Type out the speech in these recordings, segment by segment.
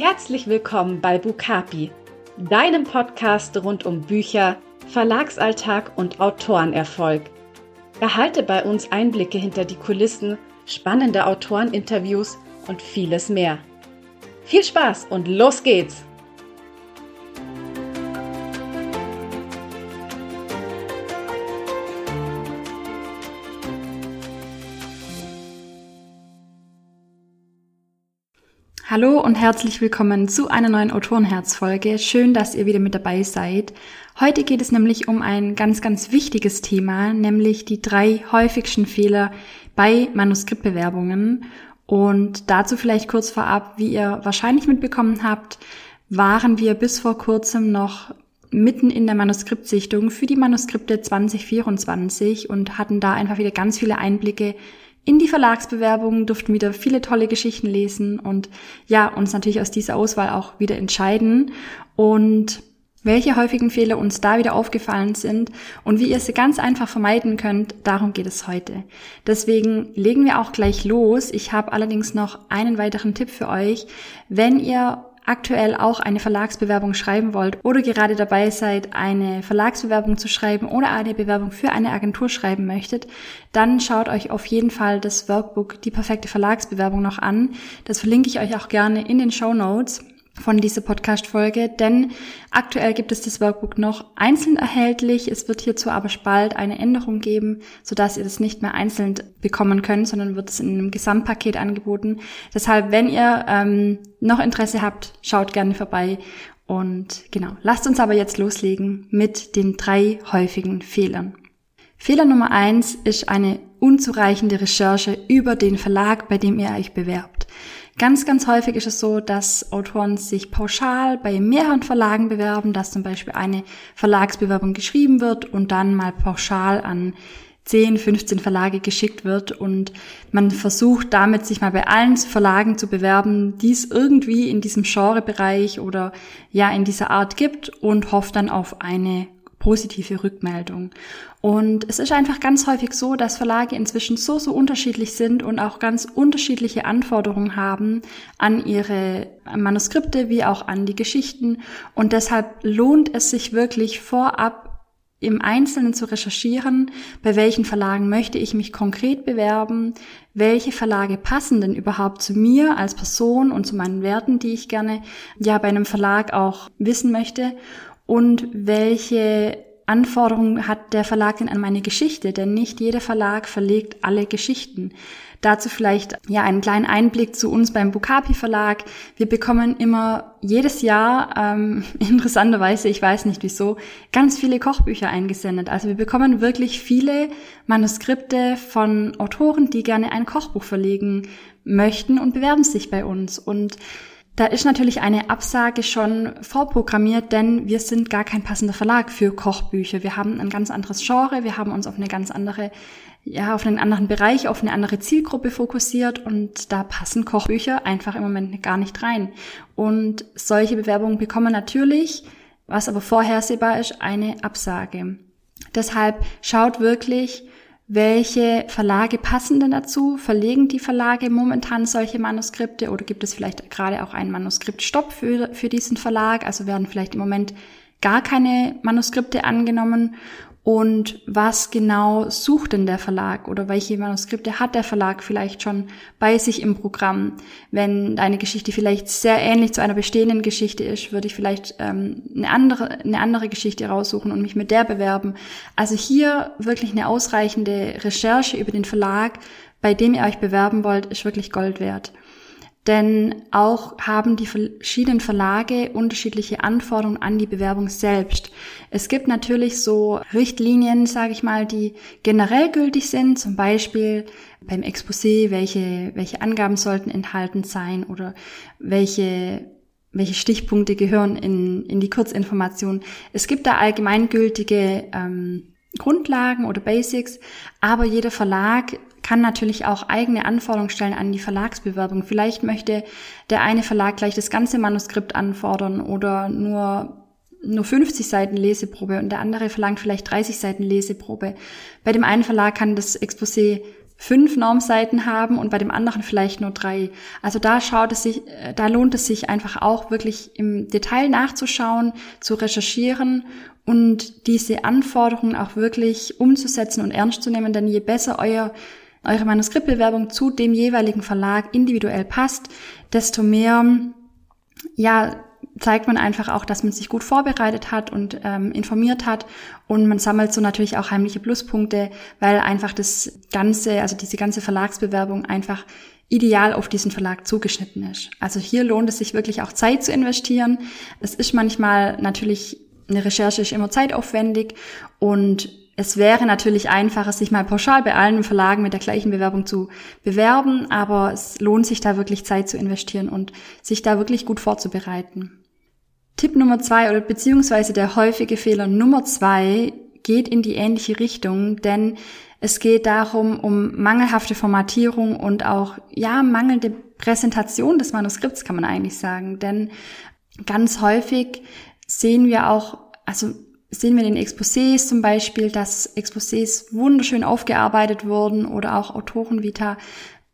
Herzlich willkommen bei Bukapi, deinem Podcast rund um Bücher, Verlagsalltag und Autorenerfolg. Erhalte bei uns Einblicke hinter die Kulissen, spannende Autoreninterviews und vieles mehr. Viel Spaß und los geht's! Hallo und herzlich willkommen zu einer neuen Autorenherzfolge. Schön, dass ihr wieder mit dabei seid. Heute geht es nämlich um ein ganz, ganz wichtiges Thema, nämlich die drei häufigsten Fehler bei Manuskriptbewerbungen. Und dazu vielleicht kurz vorab, wie ihr wahrscheinlich mitbekommen habt, waren wir bis vor kurzem noch mitten in der Manuskriptsichtung für die Manuskripte 2024 und hatten da einfach wieder ganz viele Einblicke in die Verlagsbewerbungen, durften wieder viele tolle Geschichten lesen und ja, uns natürlich aus dieser Auswahl auch wieder entscheiden und welche häufigen Fehler uns da wieder aufgefallen sind und wie ihr sie ganz einfach vermeiden könnt, darum geht es heute. Deswegen legen wir auch gleich los. Ich habe allerdings noch einen weiteren Tipp für euch. Wenn ihr aktuell auch eine Verlagsbewerbung schreiben wollt oder gerade dabei seid, eine Verlagsbewerbung zu schreiben oder eine Bewerbung für eine Agentur schreiben möchtet, dann schaut euch auf jeden Fall das Workbook Die perfekte Verlagsbewerbung noch an. Das verlinke ich euch auch gerne in den Show Notes von dieser Podcast-Folge, denn aktuell gibt es das Workbook noch einzeln erhältlich. Es wird hierzu aber bald eine Änderung geben, sodass ihr das nicht mehr einzeln bekommen könnt, sondern wird es in einem Gesamtpaket angeboten. Deshalb, wenn ihr ähm, noch Interesse habt, schaut gerne vorbei. Und genau, lasst uns aber jetzt loslegen mit den drei häufigen Fehlern. Fehler Nummer eins ist eine unzureichende Recherche über den Verlag, bei dem ihr euch bewerbt. Ganz, ganz häufig ist es so, dass Autoren sich pauschal bei mehreren Verlagen bewerben, dass zum Beispiel eine Verlagsbewerbung geschrieben wird und dann mal pauschal an 10, 15 Verlage geschickt wird. Und man versucht damit sich mal bei allen Verlagen zu bewerben, die es irgendwie in diesem Genrebereich oder ja in dieser Art gibt und hofft dann auf eine positive Rückmeldung. Und es ist einfach ganz häufig so, dass Verlage inzwischen so, so unterschiedlich sind und auch ganz unterschiedliche Anforderungen haben an ihre Manuskripte wie auch an die Geschichten. Und deshalb lohnt es sich wirklich vorab im Einzelnen zu recherchieren, bei welchen Verlagen möchte ich mich konkret bewerben, welche Verlage passen denn überhaupt zu mir als Person und zu meinen Werten, die ich gerne ja bei einem Verlag auch wissen möchte und welche Anforderungen hat der Verlag denn an meine Geschichte? Denn nicht jeder Verlag verlegt alle Geschichten. Dazu vielleicht ja einen kleinen Einblick zu uns beim Bukapi Verlag. Wir bekommen immer jedes Jahr, ähm, interessanterweise, ich weiß nicht wieso, ganz viele Kochbücher eingesendet. Also wir bekommen wirklich viele Manuskripte von Autoren, die gerne ein Kochbuch verlegen möchten und bewerben sich bei uns. Und da ist natürlich eine Absage schon vorprogrammiert, denn wir sind gar kein passender Verlag für Kochbücher. Wir haben ein ganz anderes Genre, wir haben uns auf eine ganz andere, ja, auf einen anderen Bereich, auf eine andere Zielgruppe fokussiert und da passen Kochbücher einfach im Moment gar nicht rein. Und solche Bewerbungen bekommen natürlich, was aber vorhersehbar ist, eine Absage. Deshalb schaut wirklich, welche Verlage passen denn dazu? Verlegen die Verlage momentan solche Manuskripte oder gibt es vielleicht gerade auch einen Manuskriptstopp für, für diesen Verlag? Also werden vielleicht im Moment gar keine Manuskripte angenommen und was genau sucht denn der Verlag oder welche Manuskripte hat der Verlag vielleicht schon bei sich im Programm? Wenn deine Geschichte vielleicht sehr ähnlich zu einer bestehenden Geschichte ist, würde ich vielleicht ähm, eine, andere, eine andere Geschichte raussuchen und mich mit der bewerben. Also hier wirklich eine ausreichende Recherche über den Verlag, bei dem ihr euch bewerben wollt, ist wirklich Gold wert denn auch haben die verschiedenen Verlage unterschiedliche Anforderungen an die Bewerbung selbst. Es gibt natürlich so Richtlinien, sage ich mal, die generell gültig sind, zum Beispiel beim Exposé, welche, welche Angaben sollten enthalten sein oder welche welche Stichpunkte gehören in, in die Kurzinformation. Es gibt da allgemeingültige ähm, Grundlagen oder Basics, aber jeder Verlag kann natürlich auch eigene Anforderungen stellen an die Verlagsbewerbung. Vielleicht möchte der eine Verlag gleich das ganze Manuskript anfordern oder nur nur 50 Seiten Leseprobe und der andere verlangt vielleicht 30 Seiten Leseprobe. Bei dem einen Verlag kann das Exposé fünf Normseiten haben und bei dem anderen vielleicht nur drei. Also da schaut es sich, äh, da lohnt es sich einfach auch wirklich im Detail nachzuschauen, zu recherchieren und diese Anforderungen auch wirklich umzusetzen und ernst zu nehmen, denn je besser euer eure Manuskriptbewerbung zu dem jeweiligen Verlag individuell passt, desto mehr ja zeigt man einfach auch, dass man sich gut vorbereitet hat und ähm, informiert hat und man sammelt so natürlich auch heimliche Pluspunkte, weil einfach das ganze, also diese ganze Verlagsbewerbung einfach ideal auf diesen Verlag zugeschnitten ist. Also hier lohnt es sich wirklich auch Zeit zu investieren. Es ist manchmal natürlich, eine Recherche ist immer zeitaufwendig und es wäre natürlich einfacher, sich mal pauschal bei allen Verlagen mit der gleichen Bewerbung zu bewerben, aber es lohnt sich da wirklich Zeit zu investieren und sich da wirklich gut vorzubereiten. Tipp Nummer zwei oder beziehungsweise der häufige Fehler Nummer zwei geht in die ähnliche Richtung, denn es geht darum, um mangelhafte Formatierung und auch, ja, mangelnde Präsentation des Manuskripts, kann man eigentlich sagen. Denn ganz häufig sehen wir auch, also sehen wir in den Exposés zum Beispiel, dass Exposés wunderschön aufgearbeitet wurden oder auch Autorenvita.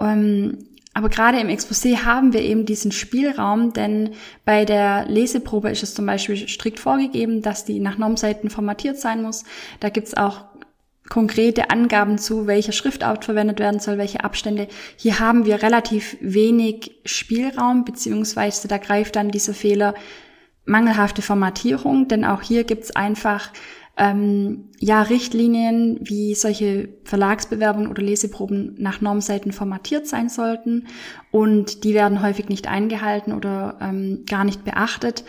Ähm, aber gerade im Exposé haben wir eben diesen Spielraum, denn bei der Leseprobe ist es zum Beispiel strikt vorgegeben, dass die nach Normseiten formatiert sein muss. Da gibt's auch konkrete Angaben zu, welcher Schriftart verwendet werden soll, welche Abstände. Hier haben wir relativ wenig Spielraum, beziehungsweise da greift dann dieser Fehler mangelhafte Formatierung, denn auch hier gibt's einfach ähm, ja Richtlinien, wie solche Verlagsbewerbungen oder Leseproben nach Normseiten formatiert sein sollten. Und die werden häufig nicht eingehalten oder ähm, gar nicht beachtet.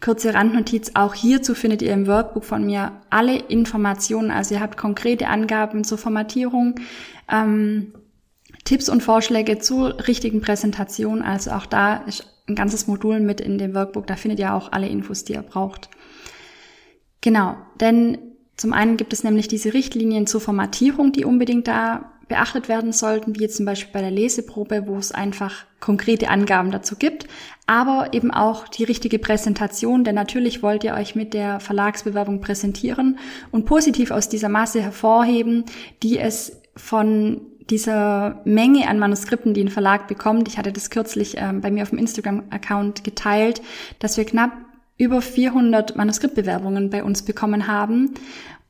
Kurze Randnotiz, auch hierzu findet ihr im Workbook von mir alle Informationen, also ihr habt konkrete Angaben zur Formatierung, ähm, Tipps und Vorschläge zur richtigen Präsentation, also auch da ist ein ganzes Modul mit in dem Workbook. Da findet ihr auch alle Infos, die ihr braucht. Genau, denn zum einen gibt es nämlich diese Richtlinien zur Formatierung, die unbedingt da beachtet werden sollten, wie jetzt zum Beispiel bei der Leseprobe, wo es einfach konkrete Angaben dazu gibt, aber eben auch die richtige Präsentation, denn natürlich wollt ihr euch mit der Verlagsbewerbung präsentieren und positiv aus dieser Masse hervorheben, die es von dieser Menge an Manuskripten, die ein Verlag bekommt, ich hatte das kürzlich ähm, bei mir auf dem Instagram-Account geteilt, dass wir knapp über 400 Manuskriptbewerbungen bei uns bekommen haben.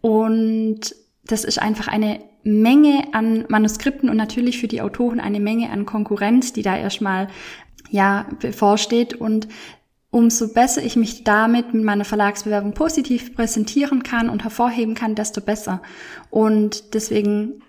Und das ist einfach eine Menge an Manuskripten und natürlich für die Autoren eine Menge an Konkurrenz, die da erstmal ja bevorsteht. Und umso besser ich mich damit mit meiner Verlagsbewerbung positiv präsentieren kann und hervorheben kann, desto besser. Und deswegen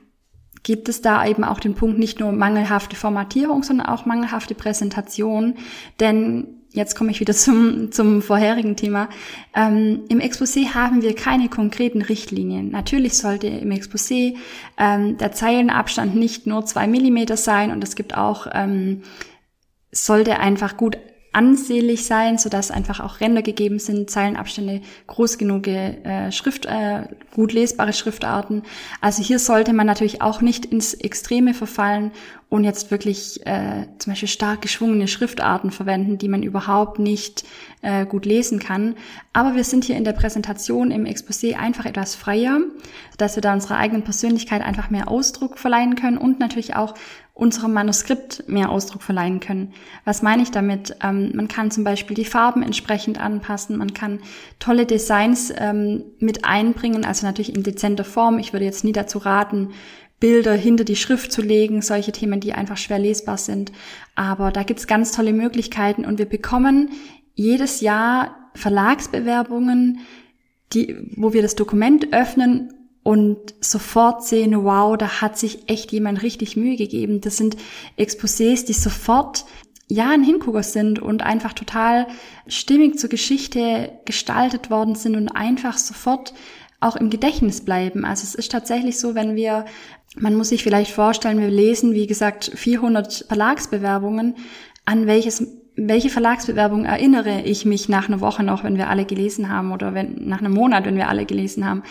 gibt es da eben auch den Punkt nicht nur mangelhafte Formatierung, sondern auch mangelhafte Präsentation. Denn jetzt komme ich wieder zum, zum vorherigen Thema. Ähm, Im Exposé haben wir keine konkreten Richtlinien. Natürlich sollte im Exposé ähm, der Zeilenabstand nicht nur zwei Millimeter sein und es gibt auch, ähm, sollte einfach gut ansehlich sein, sodass einfach auch Ränder gegeben sind, Zeilenabstände, groß genug äh, Schrift, äh, gut lesbare Schriftarten. Also hier sollte man natürlich auch nicht ins Extreme verfallen und jetzt wirklich äh, zum Beispiel stark geschwungene Schriftarten verwenden, die man überhaupt nicht äh, gut lesen kann. Aber wir sind hier in der Präsentation im Exposé einfach etwas freier, dass wir da unserer eigenen Persönlichkeit einfach mehr Ausdruck verleihen können und natürlich auch unserem Manuskript mehr Ausdruck verleihen können. Was meine ich damit? Ähm, man kann zum Beispiel die Farben entsprechend anpassen, man kann tolle Designs ähm, mit einbringen, also natürlich in dezenter Form. Ich würde jetzt nie dazu raten, Bilder hinter die Schrift zu legen, solche Themen, die einfach schwer lesbar sind. Aber da gibt's ganz tolle Möglichkeiten und wir bekommen jedes Jahr Verlagsbewerbungen, die, wo wir das Dokument öffnen und sofort sehen, wow, da hat sich echt jemand richtig Mühe gegeben. Das sind Exposés, die sofort ja ein Hingucker sind und einfach total stimmig zur Geschichte gestaltet worden sind und einfach sofort auch im Gedächtnis bleiben. Also es ist tatsächlich so, wenn wir, man muss sich vielleicht vorstellen, wir lesen, wie gesagt, 400 Verlagsbewerbungen, an welches welche Verlagsbewerbung erinnere ich mich nach einer Woche noch, wenn wir alle gelesen haben oder wenn, nach einem Monat, wenn wir alle gelesen haben?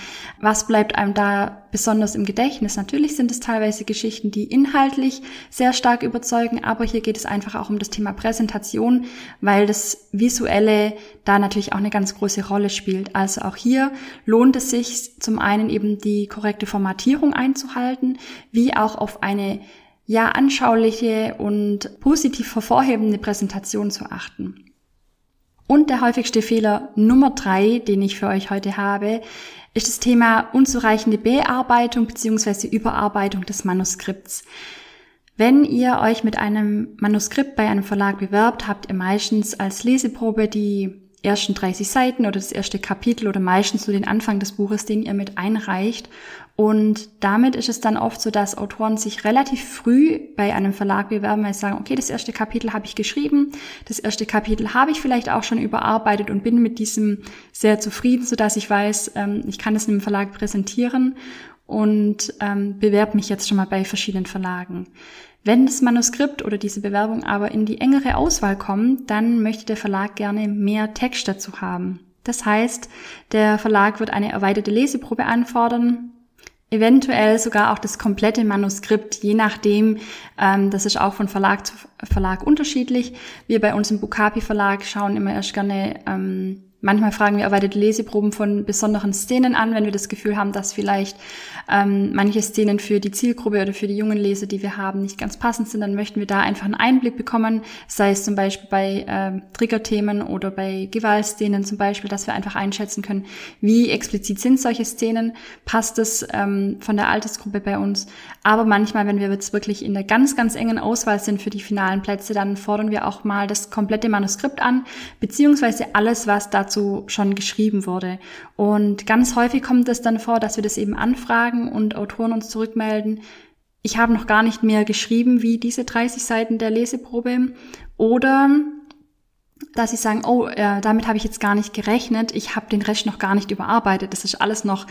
Was bleibt einem da besonders im Gedächtnis? Natürlich sind es teilweise Geschichten, die inhaltlich sehr stark überzeugen, aber hier geht es einfach auch um das Thema Präsentation, weil das Visuelle da natürlich auch eine ganz große Rolle spielt. Also auch hier lohnt es sich zum einen eben die korrekte Formatierung einzuhalten, wie auch auf eine ja anschauliche und positiv hervorhebende Präsentation zu achten. Und der häufigste Fehler Nummer drei, den ich für euch heute habe, ist das Thema unzureichende Bearbeitung bzw. Überarbeitung des Manuskripts. Wenn ihr euch mit einem Manuskript bei einem Verlag bewerbt, habt ihr meistens als Leseprobe die ersten 30 Seiten oder das erste Kapitel oder meistens so den Anfang des Buches, den ihr mit einreicht. Und damit ist es dann oft so, dass Autoren sich relativ früh bei einem Verlag bewerben, weil sie sagen, okay, das erste Kapitel habe ich geschrieben, das erste Kapitel habe ich vielleicht auch schon überarbeitet und bin mit diesem sehr zufrieden, so dass ich weiß, ähm, ich kann es einem Verlag präsentieren und ähm, bewerbe mich jetzt schon mal bei verschiedenen Verlagen. Wenn das Manuskript oder diese Bewerbung aber in die engere Auswahl kommt, dann möchte der Verlag gerne mehr Text dazu haben. Das heißt, der Verlag wird eine erweiterte Leseprobe anfordern, eventuell sogar auch das komplette Manuskript, je nachdem. Ähm, das ist auch von Verlag zu Verlag unterschiedlich. Wir bei uns im Bukapi Verlag schauen immer erst gerne ähm, Manchmal fragen wir erweiterte Leseproben von besonderen Szenen an, wenn wir das Gefühl haben, dass vielleicht ähm, manche Szenen für die Zielgruppe oder für die jungen Leser, die wir haben, nicht ganz passend sind. Dann möchten wir da einfach einen Einblick bekommen, sei es zum Beispiel bei ähm, Triggerthemen oder bei Gewaltszenen zum Beispiel, dass wir einfach einschätzen können, wie explizit sind solche Szenen, passt es ähm, von der Altersgruppe bei uns. Aber manchmal, wenn wir jetzt wirklich in der ganz, ganz engen Auswahl sind für die finalen Plätze, dann fordern wir auch mal das komplette Manuskript an, beziehungsweise alles, was dazu dazu schon geschrieben wurde. Und ganz häufig kommt es dann vor, dass wir das eben anfragen und Autoren uns zurückmelden, ich habe noch gar nicht mehr geschrieben wie diese 30 Seiten der Leseprobe oder dass sie sagen, oh, äh, damit habe ich jetzt gar nicht gerechnet, ich habe den Rest noch gar nicht überarbeitet, das ist alles noch,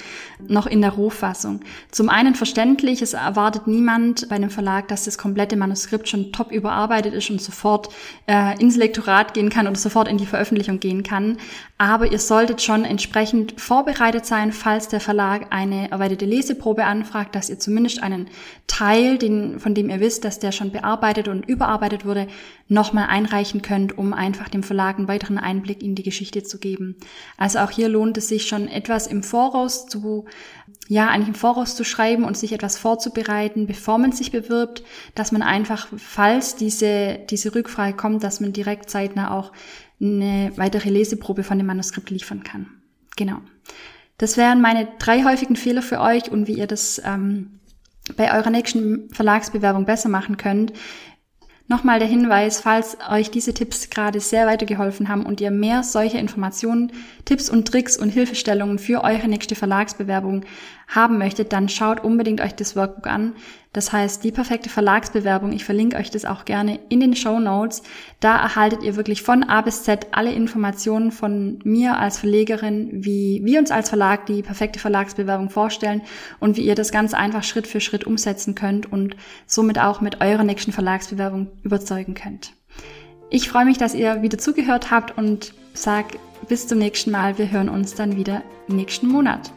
noch in der Rohfassung. Zum einen verständlich, es erwartet niemand bei einem Verlag, dass das komplette Manuskript schon top überarbeitet ist und sofort äh, ins Lektorat gehen kann oder sofort in die Veröffentlichung gehen kann. Aber ihr solltet schon entsprechend vorbereitet sein, falls der Verlag eine erweiterte Leseprobe anfragt, dass ihr zumindest einen Teil, den, von dem ihr wisst, dass der schon bearbeitet und überarbeitet wurde, nochmal einreichen könnt, um einfach dem Verlag einen weiteren Einblick in die Geschichte zu geben. Also auch hier lohnt es sich schon etwas im Voraus zu, ja, eigentlich im Voraus zu schreiben und sich etwas vorzubereiten, bevor man sich bewirbt, dass man einfach, falls diese, diese Rückfrage kommt, dass man direkt zeitnah auch eine weitere Leseprobe von dem Manuskript liefern kann. Genau. Das wären meine drei häufigen Fehler für euch und wie ihr das ähm, bei eurer nächsten Verlagsbewerbung besser machen könnt. Nochmal der Hinweis, falls euch diese Tipps gerade sehr weitergeholfen haben und ihr mehr solche Informationen, Tipps und Tricks und Hilfestellungen für eure nächste Verlagsbewerbung haben möchtet, dann schaut unbedingt euch das Workbook an. Das heißt, die perfekte Verlagsbewerbung, ich verlinke euch das auch gerne in den Show Notes. Da erhaltet ihr wirklich von A bis Z alle Informationen von mir als Verlegerin, wie wir uns als Verlag die perfekte Verlagsbewerbung vorstellen und wie ihr das ganz einfach Schritt für Schritt umsetzen könnt und somit auch mit eurer nächsten Verlagsbewerbung überzeugen könnt. Ich freue mich, dass ihr wieder zugehört habt und sag bis zum nächsten Mal. Wir hören uns dann wieder nächsten Monat.